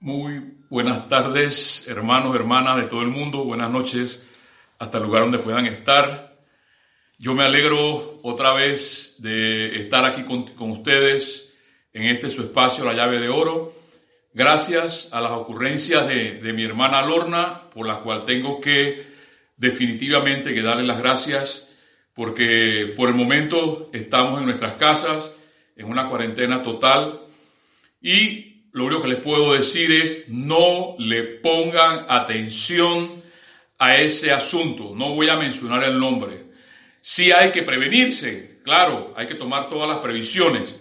Muy buenas tardes, hermanos, hermanas de todo el mundo. Buenas noches hasta el lugar donde puedan estar. Yo me alegro otra vez de estar aquí con, ustedes en este su espacio, La llave de oro. Gracias a las ocurrencias de, de mi hermana Lorna, por la cual tengo que definitivamente que darle las gracias, porque por el momento estamos en nuestras casas, en una cuarentena total, y lo único que les puedo decir es no le pongan atención a ese asunto. No voy a mencionar el nombre. Sí hay que prevenirse, claro, hay que tomar todas las previsiones.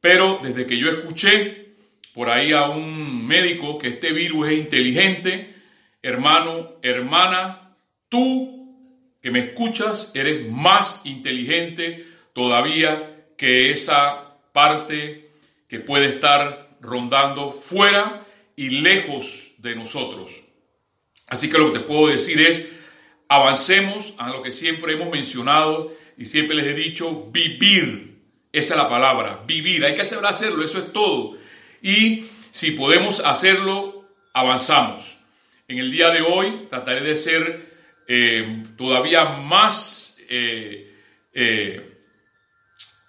Pero desde que yo escuché por ahí a un médico que este virus es inteligente, hermano, hermana, tú que me escuchas eres más inteligente todavía que esa parte que puede estar rondando fuera y lejos de nosotros. Así que lo que te puedo decir es, avancemos a lo que siempre hemos mencionado y siempre les he dicho, vivir. Esa es la palabra, vivir. Hay que saber hacerlo, eso es todo. Y si podemos hacerlo, avanzamos. En el día de hoy trataré de ser eh, todavía más, eh, eh,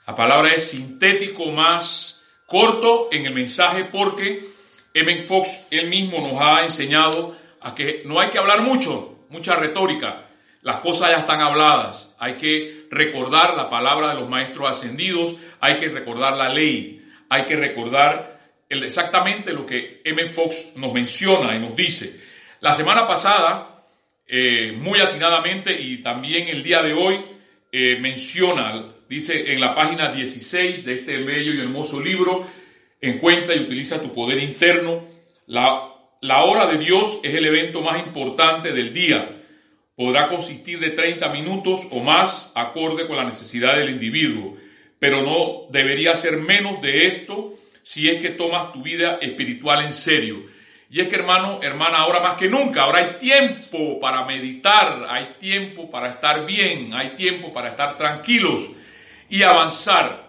la palabra es sintético, más corto en el mensaje porque Evan Fox él mismo nos ha enseñado a que no hay que hablar mucho, mucha retórica. Las cosas ya están habladas. Hay que recordar la palabra de los maestros ascendidos, hay que recordar la ley, hay que recordar exactamente lo que M. Fox nos menciona y nos dice. La semana pasada, eh, muy atinadamente, y también el día de hoy, eh, menciona dice en la página 16 de este bello y hermoso libro, encuentra y utiliza tu poder interno. La, la hora de Dios es el evento más importante del día. Podrá consistir de 30 minutos o más acorde con la necesidad del individuo, pero no debería ser menos de esto si es que tomas tu vida espiritual en serio. Y es que hermano, hermana, ahora más que nunca, ahora hay tiempo para meditar, hay tiempo para estar bien, hay tiempo para estar tranquilos y avanzar.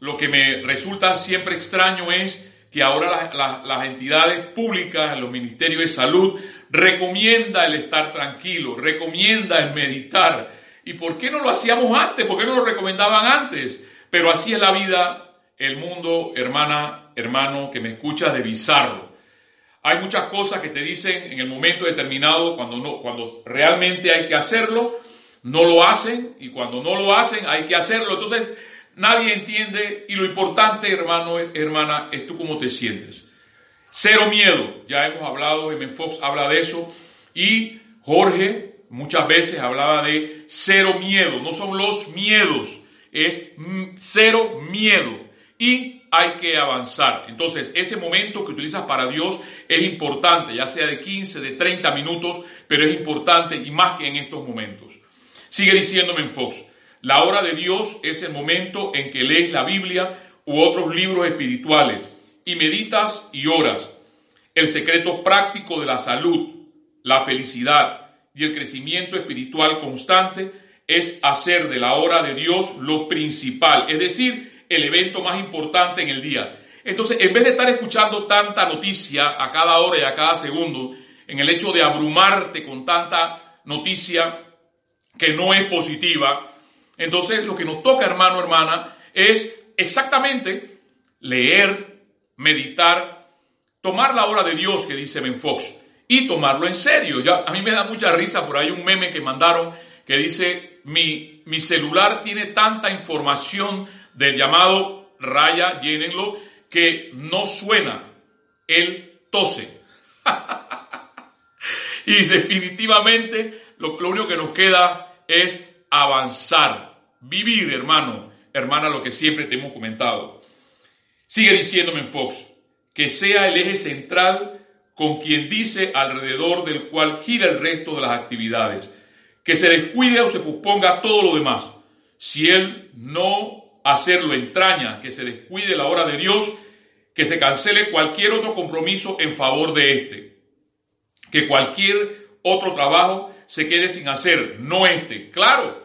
Lo que me resulta siempre extraño es que ahora las, entidades públicas, los ministerios de salud, recomienda el estar tranquilo, recomienda el meditar. ¿Y por qué no lo hacíamos antes? ¿Por qué no lo recomendaban antes? Pero así es la vida, el mundo, hermana, hermano, que me escucha de bizarro. Hay muchas cosas que te dicen en el momento determinado, cuando, no, cuando realmente hay que hacerlo, no lo hacen y cuando no lo hacen hay que hacerlo. Entonces nadie entiende y lo importante, hermano, hermana, es tú cómo te sientes. Cero miedo, ya hemos hablado, M. Fox habla de eso y Jorge muchas veces hablaba de cero miedo, no son los miedos, es cero miedo y hay que avanzar. Entonces, ese momento que utilizas para Dios es importante, ya sea de 15, de 30 minutos, pero es importante y más que en estos momentos. Sigue diciéndome en Fox, la hora de Dios es el momento en que lees la Biblia u otros libros espirituales y meditas y oras. El secreto práctico de la salud, la felicidad y el crecimiento espiritual constante es hacer de la hora de Dios lo principal, es decir, el evento más importante en el día. Entonces, en vez de estar escuchando tanta noticia a cada hora y a cada segundo, en el hecho de abrumarte con tanta noticia, que no es positiva. Entonces lo que nos toca, hermano, hermana, es exactamente leer, meditar, tomar la hora de Dios que dice Ben Fox y tomarlo en serio. Ya, a mí me da mucha risa por ahí un meme que mandaron que dice, mi, mi celular tiene tanta información del llamado raya, llénenlo, que no suena, él tose. y definitivamente lo, lo único que nos queda es avanzar, vivir, hermano, hermana, lo que siempre te hemos comentado. Sigue diciéndome en Fox, que sea el eje central con quien dice alrededor del cual gira el resto de las actividades, que se descuide o se posponga todo lo demás. Si él no hacerlo entraña que se descuide la hora de Dios, que se cancele cualquier otro compromiso en favor de éste, que cualquier otro trabajo se quede sin hacer, no este. Claro.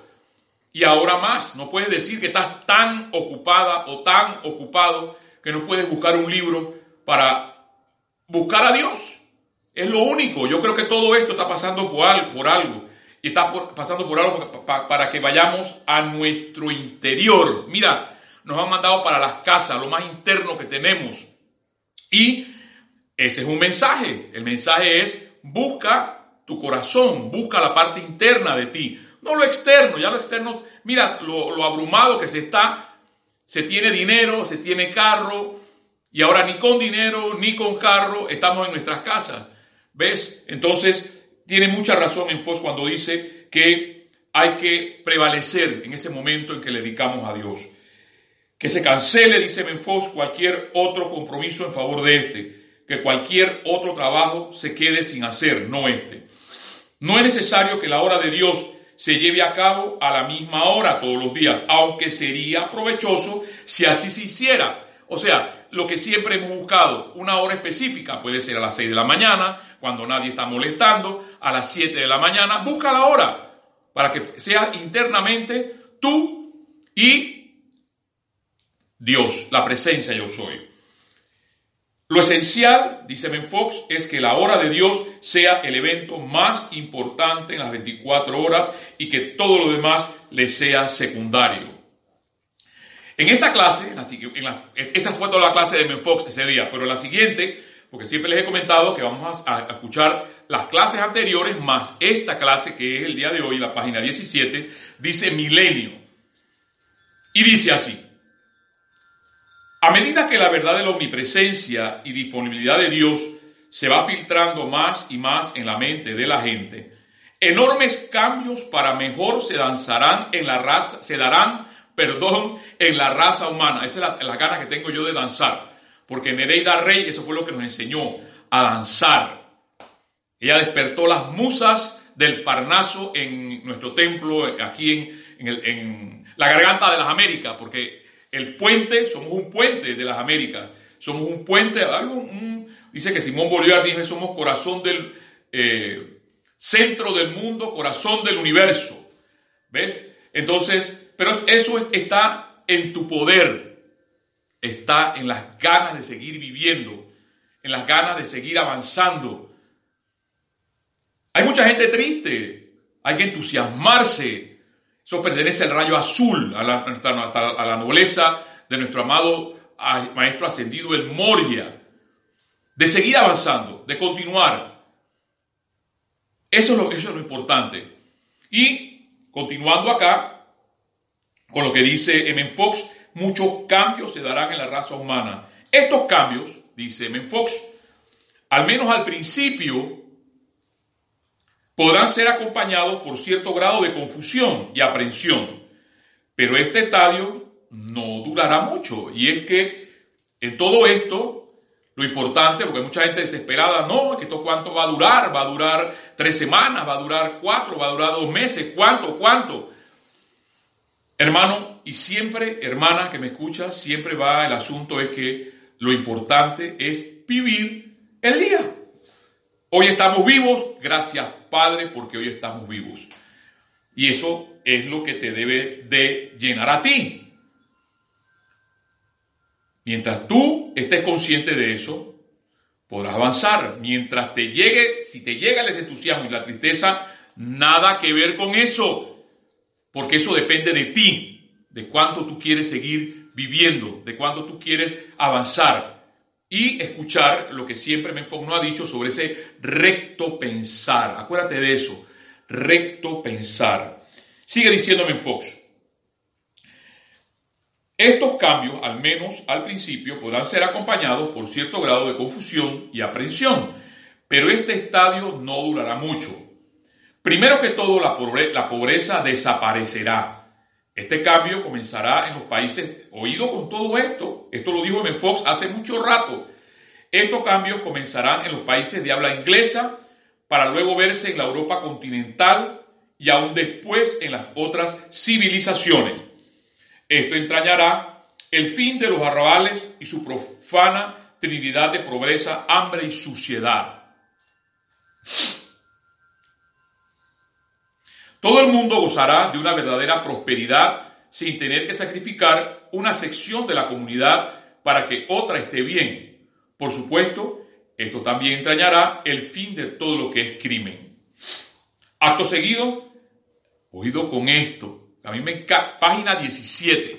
Y ahora más, no puedes decir que estás tan ocupada o tan ocupado que no puedes buscar un libro para buscar a Dios. Es lo único. Yo creo que todo esto está pasando por algo. Y está pasando por algo para que vayamos a nuestro interior. Mira, nos han mandado para las casas, lo más interno que tenemos. Y ese es un mensaje. El mensaje es busca tu corazón, busca la parte interna de ti, no lo externo, ya lo externo, mira lo, abrumado que se está, se tiene dinero, se tiene carro, y ahora ni con dinero ni con carro estamos en nuestras casas. ¿Ves? Entonces, tiene mucha razón en Fox cuando dice que hay que prevalecer en ese momento en que le dedicamos a Dios. Que se cancele, dice Menfos, cualquier otro compromiso en favor de este. Que cualquier otro trabajo se quede sin hacer, no este. No es necesario que la hora de Dios se lleve a cabo a la misma hora todos los días, aunque sería provechoso si así se hiciera. O sea, lo que siempre hemos buscado, una hora específica, puede ser a las 6 de la mañana, cuando nadie está molestando, a las 7 de la mañana, busca la hora para que sea internamente tú y Dios, la presencia yo soy. Lo esencial, dice Fox, es que la hora de Dios sea el evento más importante en las 24 horas y que todo lo demás le sea secundario. En esta clase, en esa fue toda la clase de Menfox ese día, pero en la siguiente, porque siempre les he comentado que vamos a, a, escuchar las clases anteriores más esta clase que es el día de hoy, la página 17, dice milenio. Y dice así, a medida que la verdad de la omnipresencia y disponibilidad de Dios se va filtrando más y más en la mente de la gente, enormes cambios para mejor se danzarán en la raza, se darán perdón en la raza humana. Esa es la, gana que tengo yo de danzar. Porque Nereida Rey, eso fue lo que nos enseñó, a danzar. Ella despertó las musas del Parnaso en nuestro templo, aquí en, la garganta de las Américas, porque el puente, somos un puente de las Américas, somos un puente, algo, dice que Simón Bolívar dijo, somos corazón del eh, centro del mundo, corazón del universo. ¿Ves? Entonces, pero eso está en tu poder, está en las ganas de seguir viviendo, en las ganas de seguir avanzando. Hay mucha gente triste, hay que entusiasmarse. Eso pertenece al rayo azul, a la, nobleza de nuestro amado Maestro Ascendido, el Moria. De seguir avanzando, de continuar. Eso es lo, eso es lo importante. Y continuando acá, con lo que dice M. Fox, muchos cambios se darán en la raza humana. Estos cambios, dice M. Fox, al menos al principio, podrán ser acompañados por cierto grado de confusión y aprensión. Pero este estadio no durará mucho. Y es que en todo esto, lo importante, porque hay mucha gente desesperada, no, que esto cuánto va a durar, va a durar tres semanas, va a durar cuatro, va a durar dos meses, cuánto, cuánto. Hermano, y siempre, hermana que me escucha, siempre va el asunto es que lo importante es vivir el día. Hoy estamos vivos, gracias Padre, porque hoy estamos vivos. Y eso es lo que te debe de llenar a ti. Mientras tú estés consciente de eso, podrás avanzar. Mientras te llegue, si te llega el desentusiasmo y la tristeza, nada que ver con eso porque eso depende de ti, de cuánto tú quieres seguir viviendo, de cuánto tú quieres avanzar y escuchar lo que siempre no ha dicho sobre ese recto pensar. Acuérdate de eso, recto pensar. Sigue diciéndome Fox. Estos cambios, al menos al principio, podrán ser acompañados por cierto grado de confusión y aprensión, pero este estadio no durará mucho. Primero que todo, la pobreza, desaparecerá. Este cambio comenzará en los países, oído con todo esto, esto lo dijo Ben Fox hace mucho rato, estos cambios comenzarán en los países de habla inglesa para luego verse en la Europa continental y aún después en las otras civilizaciones. Esto entrañará el fin de los arrabales y su profana trinidad de pobreza, hambre y suciedad. Todo el mundo gozará de una verdadera prosperidad sin tener que sacrificar una sección de la comunidad para que otra esté bien. Por supuesto, esto también entrañará el fin de todo lo que es crimen. Acto seguido, oído con esto. A mí me encanta, página 17.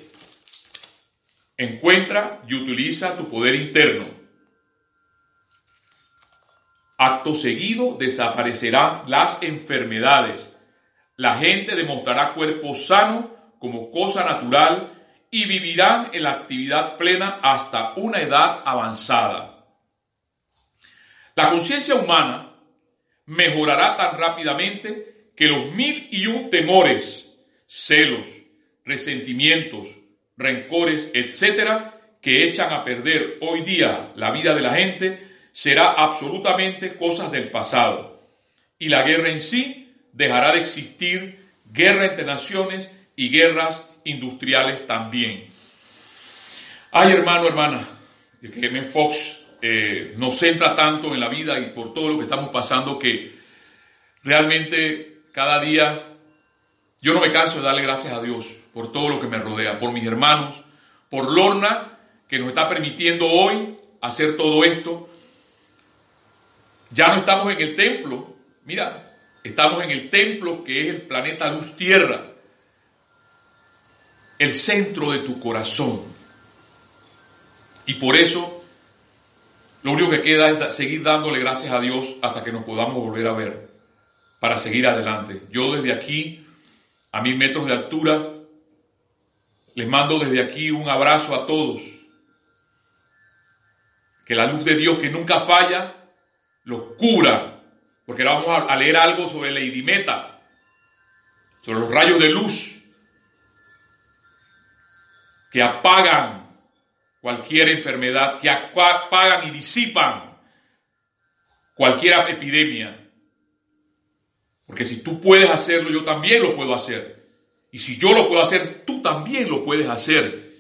Encuentra y utiliza tu poder interno. Acto seguido desaparecerán las enfermedades. La gente demostrará cuerpo sano como cosa natural y vivirán en la actividad plena hasta una edad avanzada. La conciencia humana mejorará tan rápidamente que los mil y un temores, celos, resentimientos, rencores, etcétera, que echan a perder hoy día la vida de la gente, será absolutamente cosas del pasado. Y la guerra en sí dejará de existir, guerra entre naciones y guerras industriales también. Ay, hermano, hermana, que M. Fox eh, nos centra tanto en la vida y por todo lo que estamos pasando que realmente cada día yo no me canso de darle gracias a Dios por todo lo que me rodea, por mis hermanos, por Lorna, que nos está permitiendo hoy hacer todo esto. Ya no estamos en el templo, mira, estamos en el templo que es el planeta Luz Tierra el centro de tu corazón. Y por eso, lo único que queda es seguir dándole gracias a Dios hasta que nos podamos volver a ver, para seguir adelante. Yo desde aquí, a mil metros de altura, les mando desde aquí un abrazo a todos. Que la luz de Dios que nunca falla, los cura. Porque ahora vamos a leer algo sobre Lady Meta, sobre los rayos de luz que apagan cualquier enfermedad, que apagan y disipan cualquier epidemia. Porque si tú puedes hacerlo, yo también lo puedo hacer. Y si yo lo puedo hacer, tú también lo puedes hacer.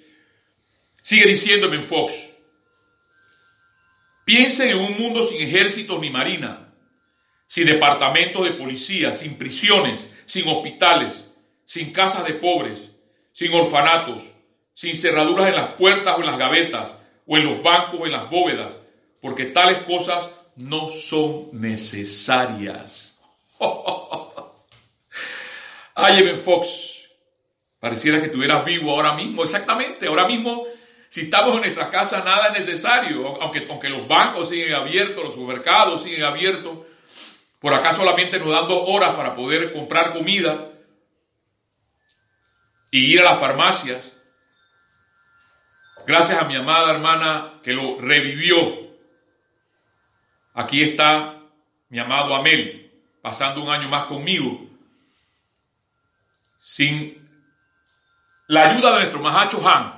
Sigue diciéndome en Fox. Piensen en un mundo sin ejércitos ni marina, sin departamentos de policía, sin prisiones, sin hospitales, sin casas de pobres, sin orfanatos, sin cerraduras en las puertas o en las gavetas, o en los bancos o en las bóvedas, porque tales cosas no son necesarias. Ay, Evan Fox, pareciera que estuvieras vivo ahora mismo, exactamente, ahora mismo, si estamos en nuestra casa, nada es necesario, aunque, aunque los bancos siguen abiertos, los supermercados siguen abiertos, por acá solamente nos dan dos horas para poder comprar comida y ir a las farmacias. Gracias a mi amada hermana que lo revivió. Aquí está mi amado Amel, pasando un año más conmigo. Sin la ayuda de nuestro Mahacho Han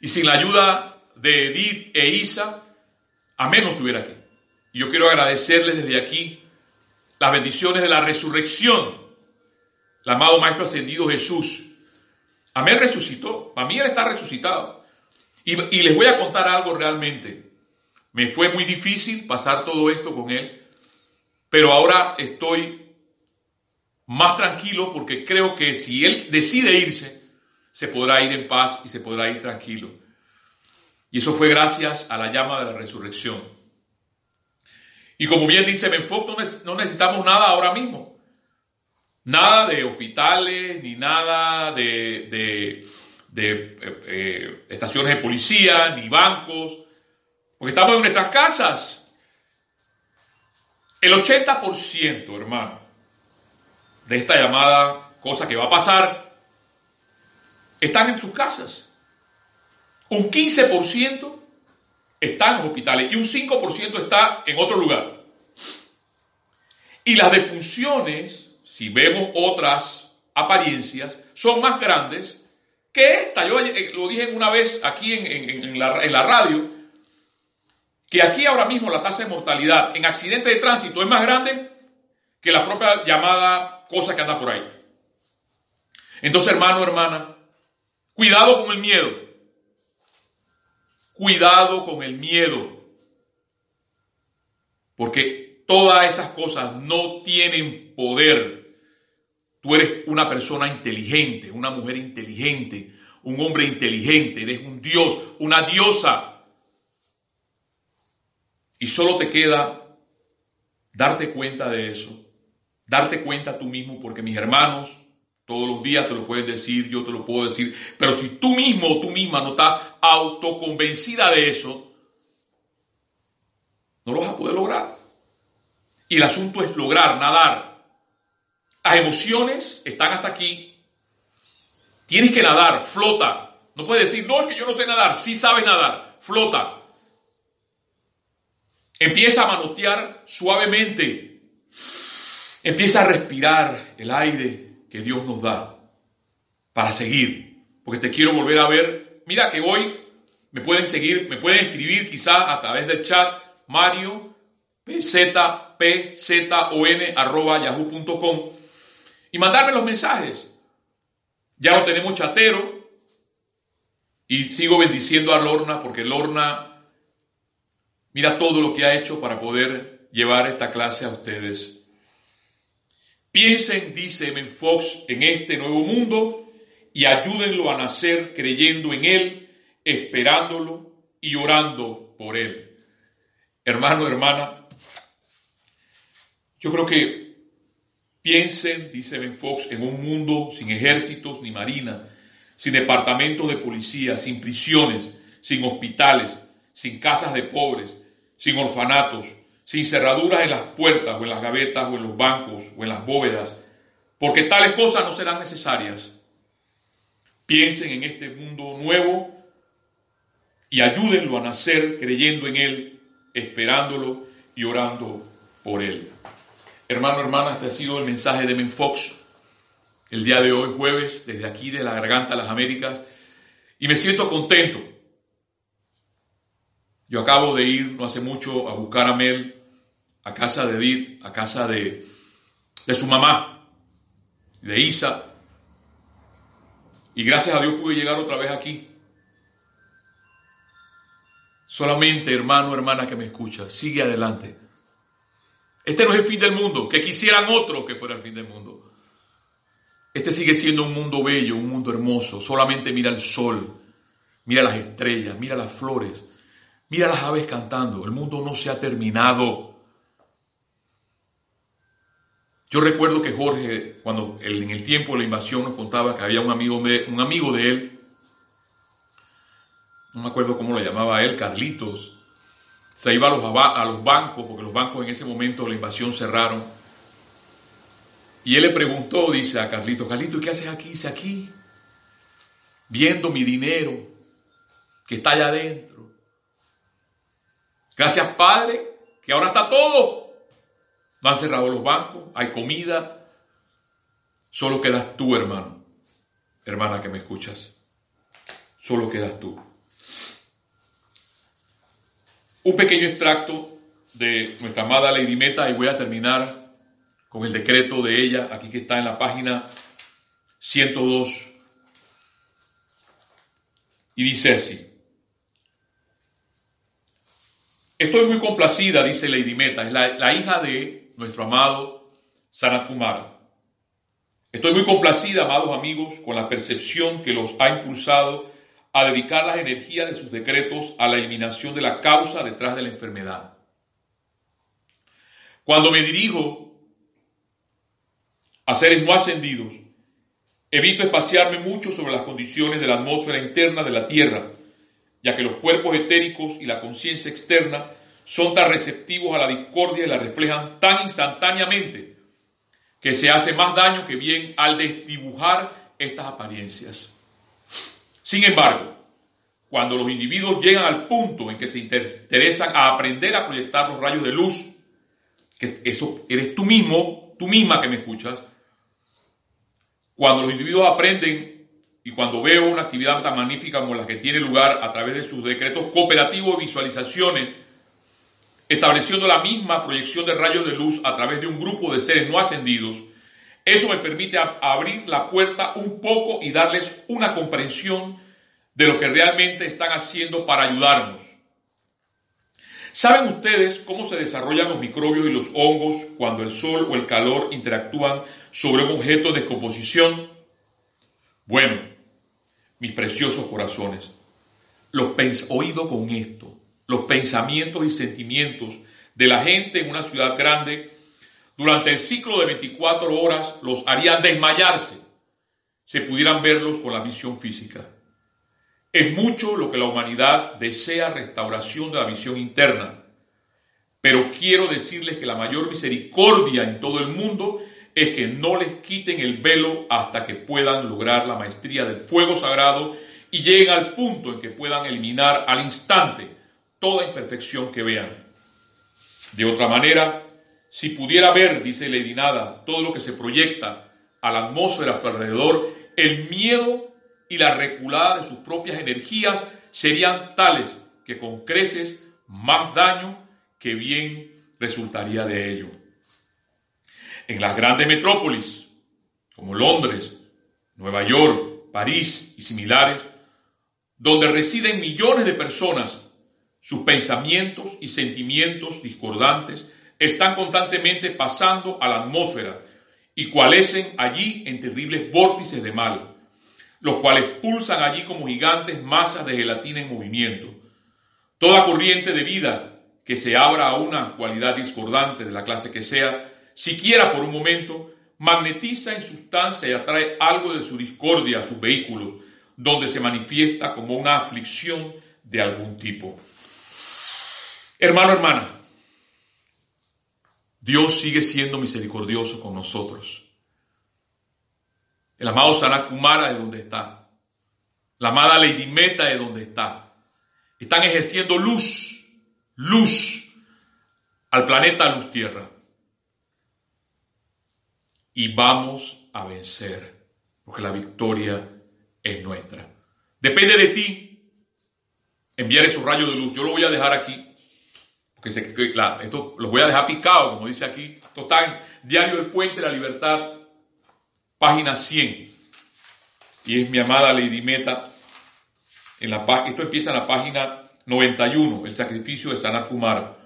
y sin la ayuda de Edith e Isa, Amel no estuviera aquí. Y yo quiero agradecerles desde aquí las bendiciones de la resurrección. El amado Maestro Ascendido Jesús. Amel resucitó. Para mí está resucitado. Y, les voy a contar algo realmente. Me fue muy difícil pasar todo esto con él, pero ahora estoy más tranquilo porque creo que si él decide irse, se podrá ir en paz y se podrá ir tranquilo. Y eso fue gracias a la llama de la resurrección. Y como bien dice Benfoc, no necesitamos nada ahora mismo. Nada de hospitales, ni nada de eh, eh, estaciones de policía, ni bancos, porque estamos en nuestras casas. El 80%, hermano, de esta llamada cosa que va a pasar, están en sus casas. Un 15% está en los hospitales y un 5% está en otro lugar. Y las defunciones, si vemos otras apariencias, son más grandes que esta, yo eh, lo dije una vez aquí en, la, en la radio, que aquí ahora mismo la tasa de mortalidad en accidentes de tránsito es más grande que la propia llamada cosa que anda por ahí. Entonces, hermano, hermana, cuidado con el miedo. Cuidado con el miedo. Porque todas esas cosas no tienen poder Tú eres una persona inteligente, una mujer inteligente, un hombre inteligente, eres un dios, una diosa. Y solo te queda darte cuenta de eso, darte cuenta tú mismo, porque mis hermanos todos los días te lo pueden decir, yo te lo puedo decir, pero si tú mismo o tú misma no estás autoconvencida de eso, no lo vas a poder lograr. Y el asunto es lograr, nadar. Las emociones están hasta aquí. Tienes que nadar, flota. No puedes decir, no, es que yo no sé nadar. Sí sabes nadar, flota. Empieza a manotear suavemente. Empieza a respirar el aire que Dios nos da para seguir. Porque te quiero volver a ver. Mira que hoy me pueden seguir, me pueden escribir quizás a través del chat Mario yahoo.com y mandarme los mensajes. Ya lo tenemos chatero y sigo bendiciendo a Lorna porque Lorna mira todo lo que ha hecho para poder llevar esta clase a ustedes. Piensen, dice Men Fox, en este nuevo mundo y ayúdenlo a nacer creyendo en Él, esperándolo y orando por Él. Hermano, hermana, yo creo que piensen, dice Ben Fox, en un mundo sin ejércitos ni marina, sin departamentos de policía, sin prisiones, sin hospitales, sin casas de pobres, sin orfanatos, sin cerraduras en las puertas o en las gavetas o en los bancos o en las bóvedas, porque tales cosas no serán necesarias. Piensen en este mundo nuevo y ayúdenlo a nacer creyendo en Él, esperándolo y orando por Él. Hermano, hermana, este ha sido el mensaje de Menfox el día de hoy, jueves, desde aquí de la Garganta a las Américas, y me siento contento. Yo acabo de ir no hace mucho a buscar a Mel a casa de Edith, a casa de, de su mamá, de Isa, y gracias a Dios pude llegar otra vez aquí. Solamente, hermano, hermana que me escucha, sigue adelante. Este no es el fin del mundo, que quisieran otros que fuera el fin del mundo. Este sigue siendo un mundo bello, un mundo hermoso. Solamente mira el sol, mira las estrellas, mira las flores, mira las aves cantando. El mundo no se ha terminado. Yo recuerdo que Jorge, cuando en el tiempo de la invasión nos contaba que había un amigo de, un amigo de él, no me acuerdo cómo lo llamaba él, Carlitos, se iba a los, bancos, porque los bancos en ese momento de la invasión cerraron. Y él le preguntó, dice a Carlito, Carlito, ¿qué haces aquí? Dice, aquí, viendo mi dinero que está allá adentro. Gracias, Padre, que ahora está todo. Han cerrado los bancos, hay comida. Solo quedas tú, hermano, hermana que me escuchas. Solo quedas tú un pequeño extracto de nuestra amada Lady Meta y voy a terminar con el decreto de ella, aquí que está en la página 102. Y dice así. Estoy muy complacida, dice Lady Meta, es la hija de nuestro amado Sanat Kumar. Estoy muy complacida, amados amigos, con la percepción que los ha impulsado a dedicar las energías de sus decretos a la eliminación de la causa detrás de la enfermedad. Cuando me dirijo a seres no ascendidos, evito espaciarme mucho sobre las condiciones de la atmósfera interna de la Tierra, ya que los cuerpos etéricos y la conciencia externa son tan receptivos a la discordia y la reflejan tan instantáneamente que se hace más daño que bien al desdibujar estas apariencias. Sin embargo, cuando los individuos llegan al punto en que se interesan a aprender a proyectar los rayos de luz, que eso eres tú mismo, tú misma que me escuchas, cuando los individuos aprenden y cuando veo una actividad tan magnífica como la que tiene lugar a través de sus decretos cooperativos de visualizaciones, estableciendo la misma proyección de rayos de luz a través de un grupo de seres no ascendidos, eso me permite abrir la puerta un poco y darles una comprensión de lo que realmente están haciendo para ayudarnos. ¿Saben ustedes cómo se desarrollan los microbios y los hongos cuando el sol o el calor interactúan sobre un objeto de descomposición? Bueno, mis preciosos corazones, los oído con esto. Los pensamientos y sentimientos de la gente en una ciudad grande, durante el ciclo de 24 horas los harían desmayarse, se pudieran verlos con la visión física. Es mucho lo que la humanidad desea restauración de la visión interna, pero quiero decirles que la mayor misericordia en todo el mundo es que no les quiten el velo hasta que puedan lograr la maestría del fuego sagrado y lleguen al punto en que puedan eliminar al instante toda imperfección que vean. De otra manera, si pudiera ver, dice Lady Nada, todo lo que se proyecta a la atmósfera alrededor, el miedo y la reculada de sus propias energías serían tales que con creces más daño que bien resultaría de ello. En las grandes metrópolis, como Londres, Nueva York, París y similares, donde residen millones de personas sus pensamientos y sentimientos discordantes están constantemente pasando a la atmósfera y cualecen allí en terribles vórtices de mal, los cuales pulsan allí como gigantes masas de gelatina en movimiento. Toda corriente de vida que se abra a una cualidad discordante de la clase que sea, siquiera por un momento, magnetiza en sustancia y atrae algo de su discordia a sus vehículos, donde se manifiesta como una aflicción de algún tipo. Hermano, hermana, Dios sigue siendo misericordioso con nosotros. El amado Sanat Kumara de donde está. La amada Lady Meta de donde está. Están ejerciendo luz, luz al planeta Luz Tierra. Y vamos a vencer, porque la victoria es nuestra. Depende de ti enviar esos rayos de luz. Yo lo voy a dejar aquí esto los voy a dejar picado, como dice aquí, total, Diario El Puente la Libertad, página 100. Y es mi amada Lady Meta. En la, esto empieza en la página 91, el sacrificio de Sanat Kumar.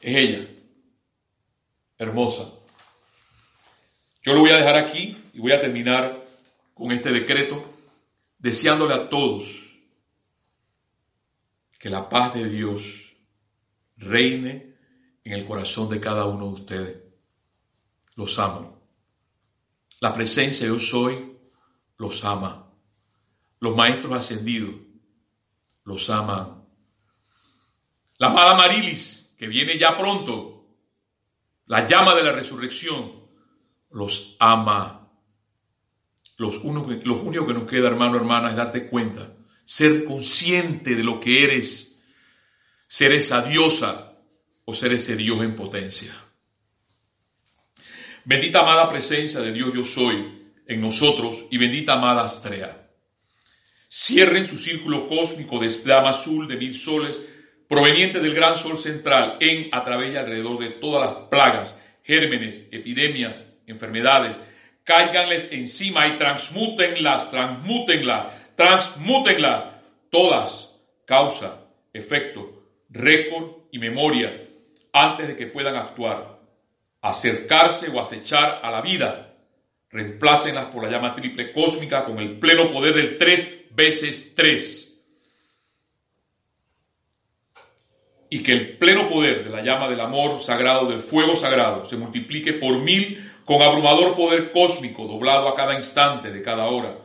Es ella, hermosa. Yo lo voy a dejar aquí y voy a terminar con este decreto, deseándole a todos que la paz de Dios reine en el corazón de cada uno de ustedes. Los amo. La presencia yo soy los ama. Los maestros ascendidos los aman. La amada Marilis, que viene ya pronto, la llama de la resurrección, los ama. Los únicos lo único que nos queda, hermano, hermana, es darte cuenta, ser consciente de lo que eres ser esa diosa o ser ese Dios en potencia. Bendita amada presencia de Dios yo soy en nosotros y bendita amada Astrea. Cierren su círculo cósmico de flama azul de mil soles proveniente del gran sol central en, a través y alrededor de todas las plagas, gérmenes, epidemias, enfermedades, cáiganles encima y transmútenlas, transmútenlas, transmútenlas, todas, causa, efecto, récord y memoria antes de que puedan actuar, acercarse o acechar a la vida. Reemplácenlas por la llama triple cósmica con el pleno poder del tres veces tres. Y que el pleno poder de la llama del amor sagrado, del fuego sagrado, se multiplique por mil con abrumador poder cósmico doblado a cada instante de cada hora,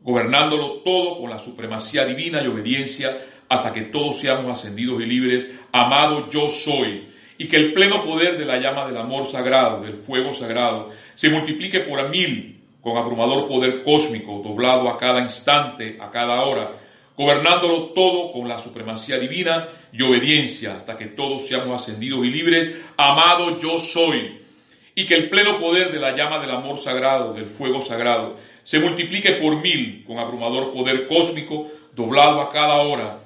gobernándolo todo con la supremacía divina y obediencia hasta que todos seamos ascendidos y libres, amado yo soy, y que el pleno poder de la llama del amor sagrado, del fuego sagrado, se multiplique por mil con abrumador poder cósmico, doblado a cada instante, a cada hora, gobernándolo todo con la supremacía divina y obediencia, hasta que todos seamos ascendidos y libres, amado yo soy, y que el pleno poder de la llama del amor sagrado, del fuego sagrado, se multiplique por mil con abrumador poder cósmico, doblado a cada hora,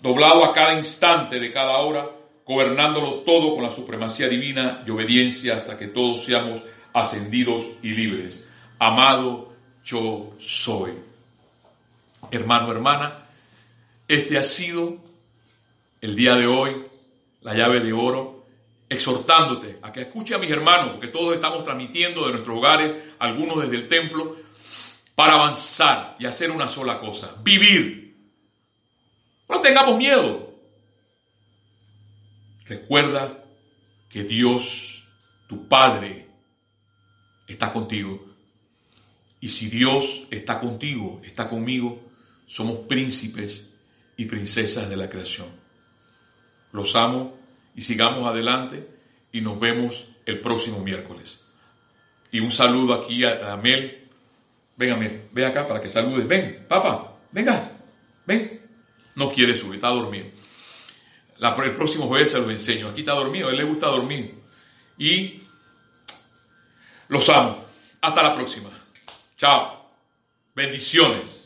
doblado a cada instante de cada hora, gobernándolo todo con la supremacía divina y obediencia hasta que todos seamos ascendidos y libres. Amado, yo soy. Hermano, hermana, este ha sido el día de hoy, la llave de oro, exhortándote a que escuche a mis hermanos, porque todos estamos transmitiendo de nuestros hogares, algunos desde el templo, para avanzar y hacer una sola cosa, vivir no tengamos miedo. Recuerda que Dios, tu Padre, está contigo. Y si Dios está contigo, está conmigo, somos príncipes y princesas de la creación. Los amo y sigamos adelante y nos vemos el próximo miércoles. Y un saludo aquí a, Mel. Ven, Amel, ven acá para que saludes. Ven, papá, venga, ven. No quiere subir, está dormido. El próximo jueves se lo enseño. Aquí está dormido, a él le gusta dormir. Y los amo. Hasta la próxima. Chao. Bendiciones.